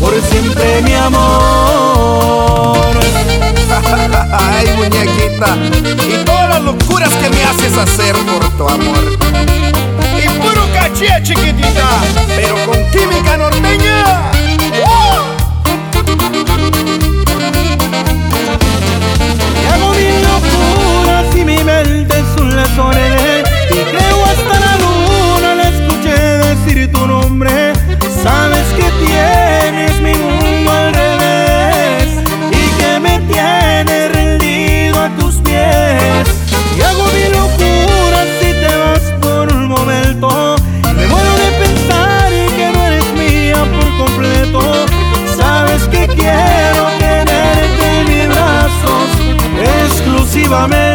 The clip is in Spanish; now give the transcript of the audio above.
por siempre mi amor. Ay, muñequita, y todas las locuras que me haces hacer por tu amor. Y puro caché, chiquitita, pero con Avívame